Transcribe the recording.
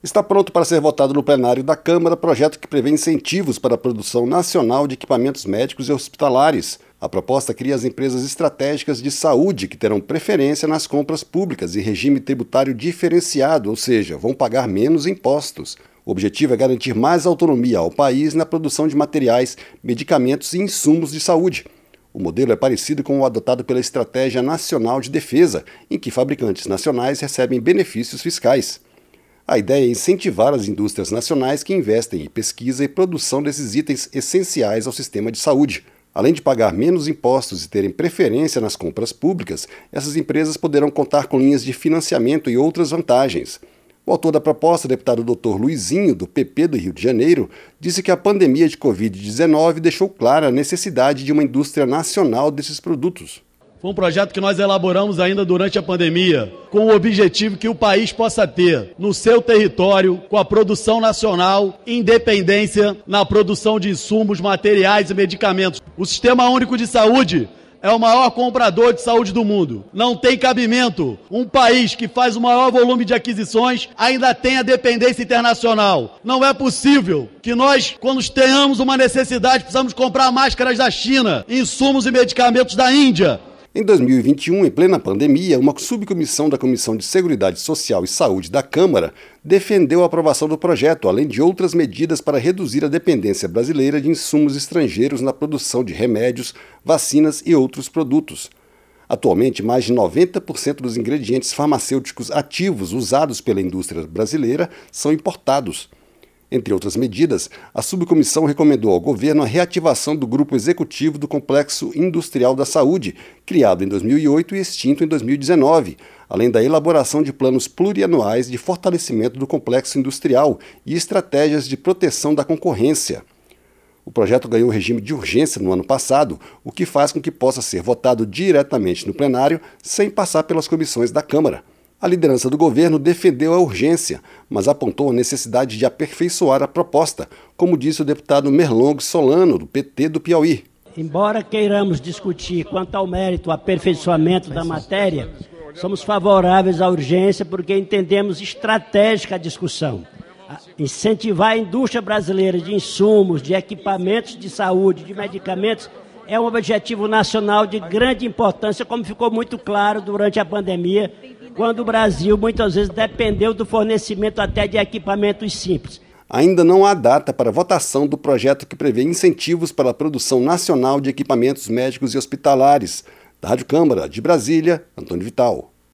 Está pronto para ser votado no plenário da Câmara projeto que prevê incentivos para a produção nacional de equipamentos médicos e hospitalares. A proposta cria as empresas estratégicas de saúde que terão preferência nas compras públicas e regime tributário diferenciado, ou seja, vão pagar menos impostos. O objetivo é garantir mais autonomia ao país na produção de materiais, medicamentos e insumos de saúde. O modelo é parecido com o adotado pela Estratégia Nacional de Defesa, em que fabricantes nacionais recebem benefícios fiscais. A ideia é incentivar as indústrias nacionais que investem em pesquisa e produção desses itens essenciais ao sistema de saúde. Além de pagar menos impostos e terem preferência nas compras públicas, essas empresas poderão contar com linhas de financiamento e outras vantagens. O autor da proposta, deputado Dr. Luizinho, do PP do Rio de Janeiro, disse que a pandemia de Covid-19 deixou clara a necessidade de uma indústria nacional desses produtos. Foi um projeto que nós elaboramos ainda durante a pandemia, com o objetivo que o país possa ter no seu território, com a produção nacional, independência na produção de insumos, materiais e medicamentos. O Sistema Único de Saúde é o maior comprador de saúde do mundo. Não tem cabimento um país que faz o maior volume de aquisições ainda tenha dependência internacional. Não é possível que nós, quando tenhamos uma necessidade, precisamos comprar máscaras da China, insumos e medicamentos da Índia. Em 2021, em plena pandemia, uma subcomissão da Comissão de Seguridade Social e Saúde da Câmara defendeu a aprovação do projeto, além de outras medidas para reduzir a dependência brasileira de insumos estrangeiros na produção de remédios, vacinas e outros produtos. Atualmente, mais de 90% dos ingredientes farmacêuticos ativos usados pela indústria brasileira são importados. Entre outras medidas, a subcomissão recomendou ao governo a reativação do Grupo Executivo do Complexo Industrial da Saúde, criado em 2008 e extinto em 2019, além da elaboração de planos plurianuais de fortalecimento do complexo industrial e estratégias de proteção da concorrência. O projeto ganhou regime de urgência no ano passado, o que faz com que possa ser votado diretamente no plenário sem passar pelas comissões da Câmara. A liderança do governo defendeu a urgência, mas apontou a necessidade de aperfeiçoar a proposta, como disse o deputado Merlong Solano, do PT do Piauí. Embora queiramos discutir quanto ao mérito, aperfeiçoamento da matéria, somos favoráveis à urgência porque entendemos estratégica a discussão. Incentivar a indústria brasileira de insumos, de equipamentos de saúde, de medicamentos, é um objetivo nacional de grande importância, como ficou muito claro durante a pandemia quando o Brasil muitas vezes dependeu do fornecimento até de equipamentos simples. Ainda não há data para votação do projeto que prevê incentivos para a produção nacional de equipamentos médicos e hospitalares. Da Rádio Câmara de Brasília, Antônio Vital.